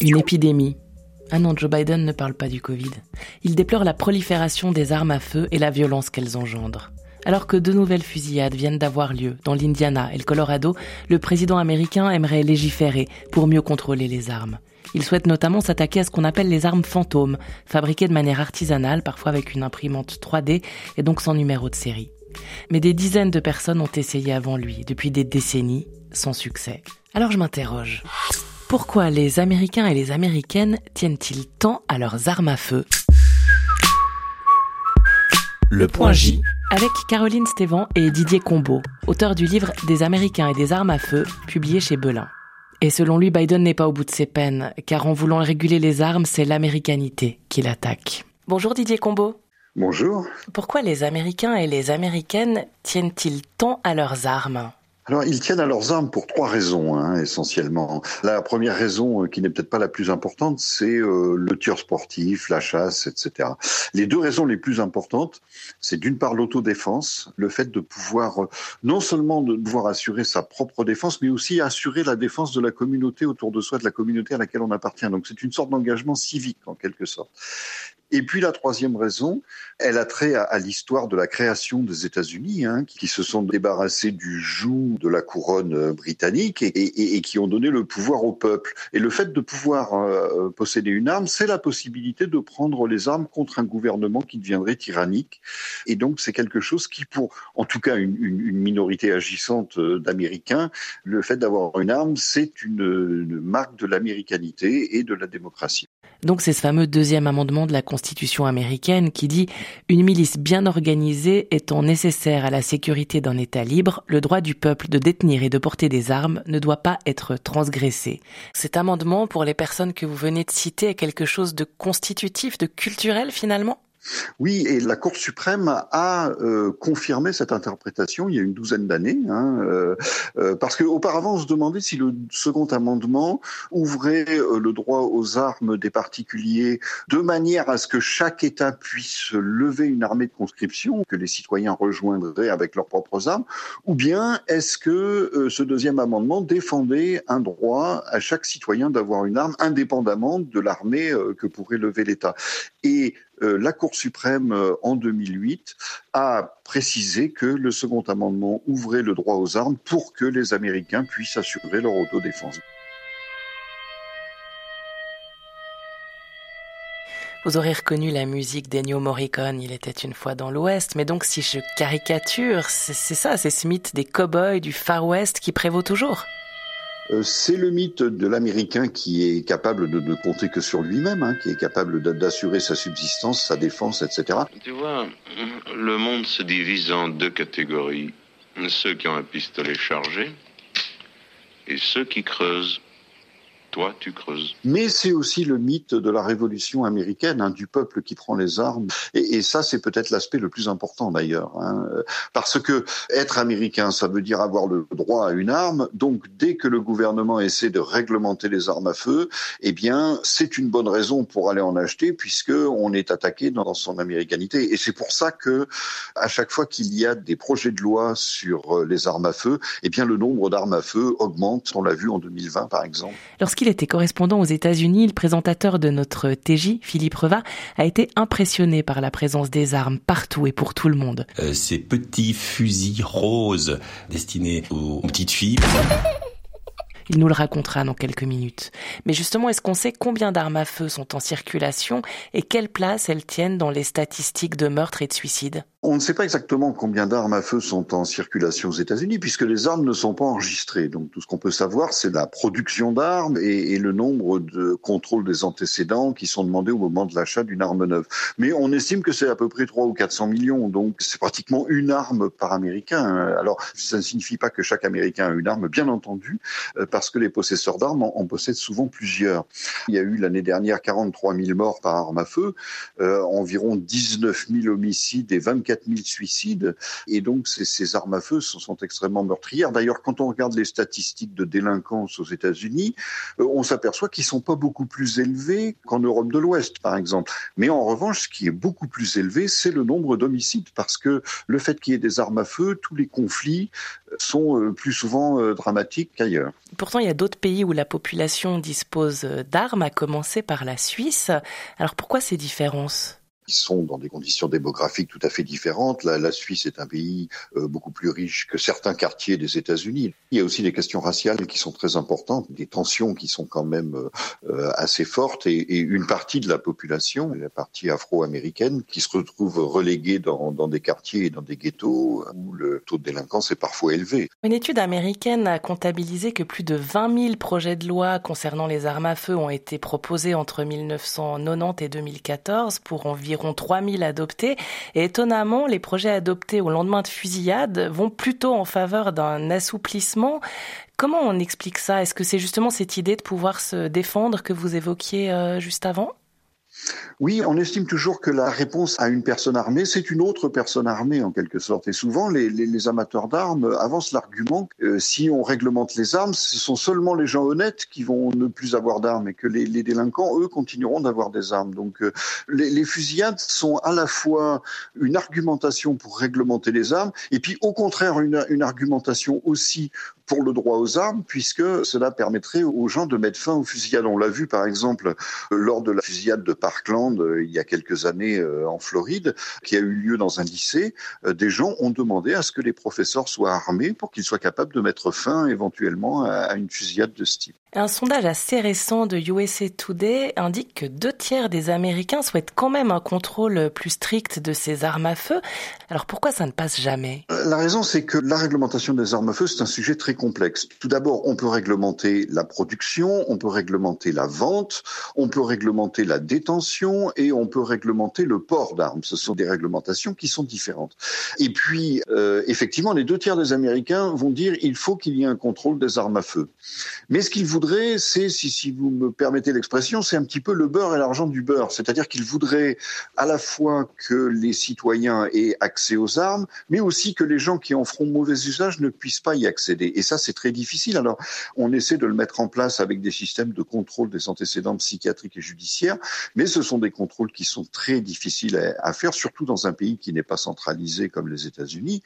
Une épidémie. Ah non, Joe Biden ne parle pas du Covid. Il déplore la prolifération des armes à feu et la violence qu'elles engendrent. Alors que deux nouvelles fusillades viennent d'avoir lieu dans l'Indiana et le Colorado, le président américain aimerait légiférer pour mieux contrôler les armes. Il souhaite notamment s'attaquer à ce qu'on appelle les armes fantômes, fabriquées de manière artisanale, parfois avec une imprimante 3D et donc sans numéro de série. Mais des dizaines de personnes ont essayé avant lui, depuis des décennies, sans succès. Alors je m'interroge. Pourquoi les Américains et les Américaines tiennent-ils tant à leurs armes à feu? Le point J avec Caroline Stévan et Didier Combeau, auteur du livre Des Américains et des armes à feu, publié chez Belin. Et selon lui, Biden n'est pas au bout de ses peines, car en voulant réguler les armes, c'est l'américanité qui l'attaque. Bonjour Didier Combeau. Bonjour. Pourquoi les Américains et les Américaines tiennent-ils tant à leurs armes? Alors, ils tiennent à leurs armes pour trois raisons, hein, essentiellement. La première raison, euh, qui n'est peut-être pas la plus importante, c'est euh, le tir sportif, la chasse, etc. Les deux raisons les plus importantes, c'est d'une part l'autodéfense, le fait de pouvoir, euh, non seulement de pouvoir assurer sa propre défense, mais aussi assurer la défense de la communauté autour de soi, de la communauté à laquelle on appartient. Donc, c'est une sorte d'engagement civique, en quelque sorte. Et puis la troisième raison, elle a trait à, l'histoire de la création des États-Unis, hein, qui se sont débarrassés du joug de la couronne euh, britannique et, qui ont donné le pouvoir au peuple. Et le fait de pouvoir euh, posséder une arme, c'est la possibilité de prendre les armes contre un gouvernement qui deviendrait tyrannique. Et donc c'est quelque chose qui, pour en tout cas une, minorité agissante euh, d'Américains, le fait d'avoir une arme, c'est une marque de l'américanité et de la démocratie. Donc c'est ce fameux deuxième amendement de la Constitution américaine qui dit une milice bien organisée étant nécessaire à la sécurité d'un État libre, le droit du peuple de détenir et de porter des armes ne doit pas être transgressé. Cet amendement, pour les personnes que vous venez de citer, est quelque chose de constitutif, de culturel finalement? Oui, et la Cour suprême a euh, confirmé cette interprétation il y a une douzaine d'années, hein, euh, euh, parce qu'auparavant on se demandait si le second amendement ouvrait le droit aux armes des particuliers de manière à ce que chaque État puisse lever une armée de conscription que les citoyens rejoindraient avec leurs propres armes, ou bien est-ce que ce deuxième amendement défendait un droit à chaque citoyen d'avoir une arme indépendamment de l'armée que pourrait lever l'État. Et euh, la Cour suprême, euh, en 2008, a précisé que le second amendement ouvrait le droit aux armes pour que les Américains puissent assurer leur autodéfense. Vous aurez reconnu la musique d'Ennio Morricone, il était une fois dans l'Ouest, mais donc si je caricature, c'est ça, c'est ce mythe des cow-boys du Far West qui prévaut toujours euh, c'est le mythe de l'Américain qui est capable de ne compter que sur lui-même, hein, qui est capable d'assurer sa subsistance, sa défense, etc. Tu vois, le monde se divise en deux catégories. Ceux qui ont un pistolet chargé et ceux qui creusent toi, tu creuses. Mais c'est aussi le mythe de la révolution américaine, hein, du peuple qui prend les armes. Et, ça, c'est peut-être l'aspect le plus important d'ailleurs. Hein. Parce que être américain, ça veut dire avoir le droit à une arme. Donc, dès que le gouvernement essaie de réglementer les armes à feu, eh bien, c'est une bonne raison pour aller en acheter, puisque on est attaqué dans son américanité. Et c'est pour ça que, à chaque fois qu'il y a des projets de loi sur euh, les armes à feu, eh bien, le nombre d'armes à feu augmente. On l'a vu en 2020, par exemple. Lorsqu'il était correspondant aux États-Unis, le présentateur de notre TJ, Philippe Reva, a été impressionné par la présence des armes partout et pour tout le monde. Euh, ces petits fusils roses destinés aux petites filles. Il nous le racontera dans quelques minutes. Mais justement, est-ce qu'on sait combien d'armes à feu sont en circulation et quelle place elles tiennent dans les statistiques de meurtres et de suicides? On ne sait pas exactement combien d'armes à feu sont en circulation aux États-Unis, puisque les armes ne sont pas enregistrées. Donc tout ce qu'on peut savoir, c'est la production d'armes et, le nombre de contrôles des antécédents qui sont demandés au moment de l'achat d'une arme neuve. Mais on estime que c'est à peu près 3 ou 400 millions, donc c'est pratiquement une arme par Américain. Alors ça ne signifie pas que chaque Américain a une arme, bien entendu, euh, parce que les possesseurs d'armes en, possèdent souvent plusieurs. Il y a eu l'année dernière 43 000 morts par arme à feu, euh, environ 19 000 homicides et 24 4000 suicides. Et donc, ces, armes à feu sont, extrêmement meurtrières. D'ailleurs, quand on regarde les statistiques de délinquance aux États-Unis, euh, on s'aperçoit qu'ils sont pas beaucoup plus élevés qu'en Europe de l'Ouest, par exemple. Mais en revanche, ce qui est beaucoup plus élevé, c'est le nombre d'homicides, parce que le fait qu'il y ait des armes à feu, tous les conflits euh, sont euh, plus souvent dramatiques qu'ailleurs. Pourtant, il y a d'autres pays où la population dispose d'armes, à commencer par la Suisse. Alors pourquoi ces différences? Sont dans des conditions démographiques tout à fait différentes. La, Suisse est un pays euh, beaucoup plus riche que certains quartiers des États-Unis. Il y a aussi des questions raciales qui sont très importantes, des tensions qui sont quand même euh, assez fortes et, une partie de la population, la partie afro-américaine, qui se retrouve reléguée dans, des quartiers et dans des ghettos où le taux de délinquance est parfois élevé. Une étude américaine a comptabilisé que plus de 20 000 projets de loi concernant les armes à feu ont été proposés entre 1990 et 2014 pour environ environ 3000 adoptés. Et étonnamment, les projets adoptés au lendemain de fusillade vont plutôt en faveur d'un assouplissement. Comment on explique ça? Est-ce que c'est justement cette idée de pouvoir se défendre que vous évoquiez euh, juste avant? Oui, on estime toujours que la réponse à une personne armée, c'est une autre personne armée en quelque sorte. Et souvent, les, amateurs d'armes avancent l'argument que euh, si on réglemente les armes, ce sont seulement les gens honnêtes qui vont ne plus avoir d'armes et que les, les délinquants, eux, continueront d'avoir des armes. Donc, euh, les, fusillades sont à la fois une argumentation pour réglementer les armes et puis, au contraire, une, une argumentation aussi pour le droit aux armes, puisque cela permettrait aux gens de mettre fin aux fusillades. On l'a vu par exemple lors de la fusillade de Parkland euh, il y a quelques années euh, en Floride, qui a eu lieu dans un lycée. Euh, des gens ont demandé à ce que les professeurs soient armés pour qu'ils soient capables de mettre fin éventuellement à une fusillade de ce type. Un sondage assez récent de USA Today indique que deux tiers des Américains souhaitent quand même un contrôle plus strict de ces armes à feu. Alors pourquoi ça ne passe jamais? La raison, c'est que la réglementation des armes à feu, c'est un sujet très complexe. Tout d'abord, on peut réglementer la production, on peut réglementer la vente, on peut réglementer la détention et on peut réglementer le port d'armes. Ce sont des réglementations qui sont différentes. Et puis, euh, effectivement, les deux tiers des Américains vont dire il faut qu'il y ait un contrôle des armes à feu. Mais ce qu'ils c'est, si, si vous me permettez l'expression, c'est un petit peu le beurre et l'argent du beurre. C'est-à-dire qu'il voudrait à la fois que les citoyens aient accès aux armes, mais aussi que les gens qui en feront mauvais usage ne puissent pas y accéder. Et ça, c'est très difficile. Alors, on essaie de le mettre en place avec des systèmes de contrôle des antécédents psychiatriques et judiciaires, mais ce sont des contrôles qui sont très difficiles à, faire, surtout dans un pays qui n'est pas centralisé comme les États-Unis.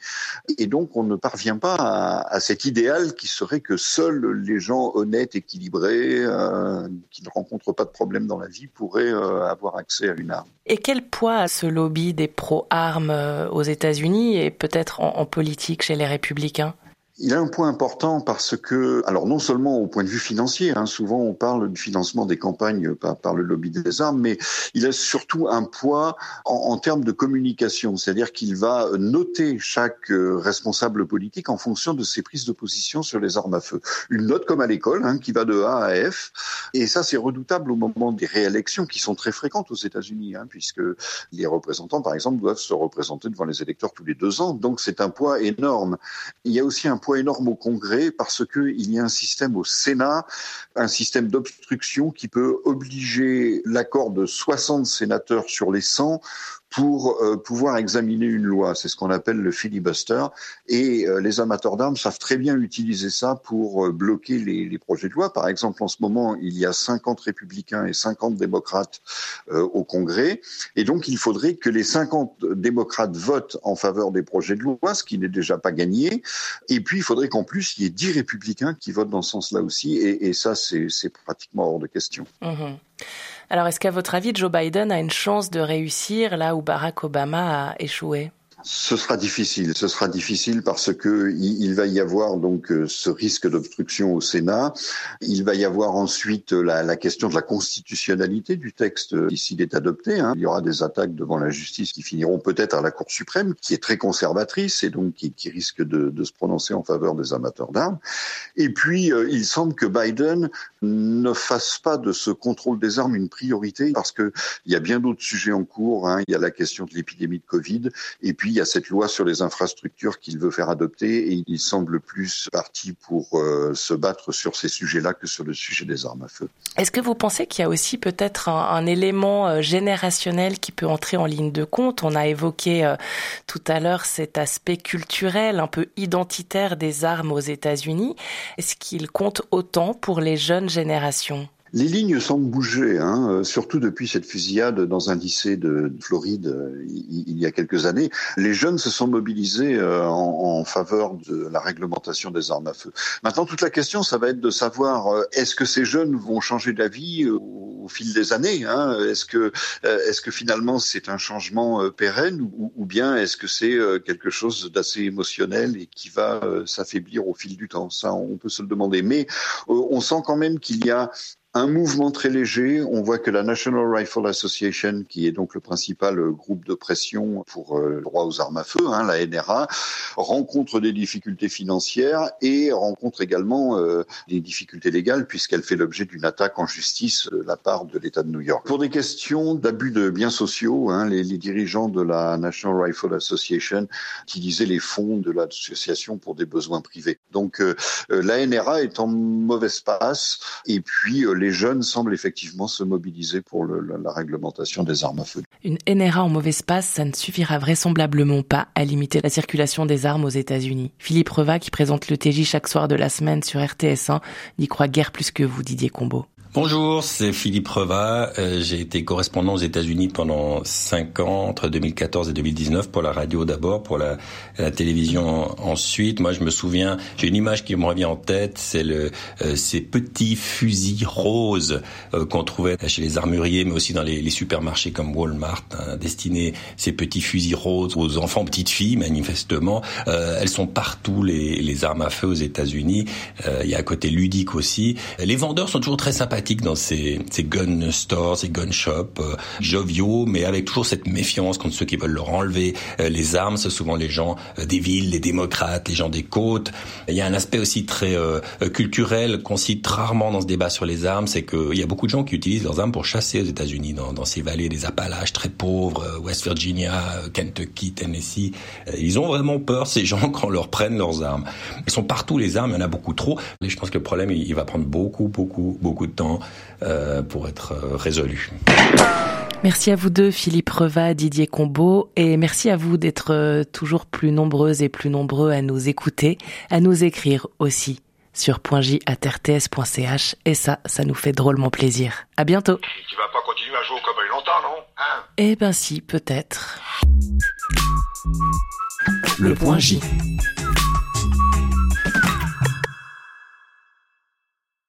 Et donc, on ne parvient pas à, à cet idéal qui serait que seuls les gens honnêtes et équilibré, euh, qui ne rencontre pas de problème dans la vie, pourrait euh, avoir accès à une arme. Et quel poids a ce lobby des pro-armes euh, aux États-Unis et peut-être en politique chez les républicains? Il a un point important parce que, alors non seulement au point de vue financier, hein, souvent on parle du financement des campagnes par, le lobby des armes, mais il a surtout un poids en, en termes de communication, c'est-à-dire qu'il va noter chaque euh, responsable politique en fonction de ses prises de position sur les armes à feu. Une note comme à l'école, hein, qui va de A à F, et ça c'est redoutable au moment des réélections qui sont très fréquentes aux États-Unis, hein, puisque les représentants, par exemple, doivent se représenter devant les électeurs tous les deux ans, donc c'est un poids énorme. Il y a aussi un énorme au Congrès parce qu'il y a un système au Sénat, un système d'obstruction qui peut obliger l'accord de 60 sénateurs sur les 100 pour euh, pouvoir examiner une loi. C'est ce qu'on appelle le filibuster. Et euh, les amateurs d'armes savent très bien utiliser ça pour euh, bloquer les, les, projets de loi. Par exemple, en ce moment, il y a 50 républicains et 50 démocrates au Congrès. Et donc, il faudrait que les 50 démocrates votent en faveur des projets de loi, ce qui n'est déjà pas gagné. Et puis, il faudrait qu'en plus, il y ait 10 républicains qui votent dans ce sens-là aussi. Et, et ça, c'est pratiquement hors de question. Mmh. Alors, est-ce qu'à votre avis, Joe Biden a une chance de réussir là où Barack Obama a échoué? Ce sera difficile. Ce sera difficile parce que il, va y avoir donc euh, ce risque d'obstruction au Sénat. Il va y avoir ensuite la, question de la constitutionnalité du texte s'il est adopté. Hein. Il y aura des attaques devant la justice qui finiront peut-être à la Cour suprême, qui est très conservatrice et donc qui, risque de, de, se prononcer en faveur des amateurs d'armes. Et puis, euh, il semble que Biden ne fasse pas de ce contrôle des armes une priorité parce que il y a bien d'autres sujets en cours. Hein. Il y a la question de l'épidémie de Covid et puis il y a cette loi sur les infrastructures qu'il veut faire adopter et il semble plus parti pour euh, se battre sur ces sujets-là que sur le sujet des armes à feu. Est-ce que vous pensez qu'il y a aussi peut-être un, élément euh, générationnel qui peut entrer en ligne de compte? On a évoqué euh, tout à l'heure cet aspect culturel, un peu identitaire des armes aux États-Unis. Est-ce qu'il compte autant pour les jeunes générations? Les lignes semblent bouger, hein, euh, surtout depuis cette fusillade dans un lycée de Floride euh, il y a quelques années. Les jeunes se sont mobilisés euh, en, faveur de la réglementation des armes à feu. Maintenant, toute la question, ça va être de savoir est-ce que ces jeunes vont changer d'avis au fil des années hein Est-ce que, est-ce que finalement c'est un changement pérenne ou, ou bien est-ce que c'est quelque chose d'assez émotionnel et qui va s'affaiblir au fil du temps? Ça, on peut se le demander. Mais on sent quand même qu'il y a un mouvement très léger. On voit que la National Rifle Association, qui est donc le principal euh, groupe de pression pour euh, le droit aux armes à feu, hein, la NRA, rencontre des difficultés financières et rencontre également euh, des difficultés légales puisqu'elle fait l'objet d'une attaque en justice de la part de l'État de New York. Pour des questions d'abus de biens sociaux, hein, les, dirigeants de la National Rifle Association utilisaient les fonds de l'association pour des besoins privés. Donc la NRA est en mauvaise passe et puis les les jeunes semblent effectivement se mobiliser pour la, réglementation des armes à feu. Une NRA en mauvais passe, ça ne suffira vraisemblablement pas à limiter la circulation des armes aux États-Unis. Philippe Reva, qui présente le TJ chaque soir de la semaine sur RTS1, n'y croit guère plus que vous, Didier Combeau. Bonjour, c'est Philippe Reva. Euh, j'ai été correspondant aux États-Unis pendant cinq ans, entre 2014 et 2019, pour la radio d'abord, pour la, télévision ensuite. Moi, je me souviens, j'ai une image qui me revient en tête, c'est le euh, ces petits fusils roses euh, qu'on trouvait chez les armuriers, mais aussi dans les, les supermarchés comme Walmart, hein, destinés ces petits fusils roses aux enfants, petites filles, manifestement. elles sont partout les, les armes à feu aux États-Unis. Il y a un côté ludique aussi. Les vendeurs sont toujours très sympathiques dans ces, ces gun stores, ces gun shops, euh, joviaux, mais avec toujours cette méfiance contre ceux qui veulent leur enlever euh, les armes. C'est souvent les gens euh, des villes, les démocrates, les gens des côtes. Il y a un aspect aussi très culturel qu'on cite rarement dans ce débat sur les armes, c'est qu'il y a beaucoup de gens qui utilisent leurs armes pour chasser aux États-Unis, dans, dans ces vallées des Appalaches très pauvres, West Virginia, Kentucky, Tennessee. Ils ont vraiment peur, ces gens, quand on leur prenne leurs armes. Ils sont partout les armes, il y en a beaucoup trop. Et je pense que le problème, il va prendre beaucoup, beaucoup, beaucoup de temps euh, pour être euh, résolu. Merci à vous deux, Philippe Reva, Didier Combeau, et merci à vous d'être euh, toujours plus nombreuses et plus nombreux à nous écouter, à nous écrire aussi sur .j@rts.ch et ça, ça nous fait drôlement plaisir. À bientôt. Tu vas pas continuer à jouer comme longtemps, non? Hein? Eh ben si, peut-être. Le point J.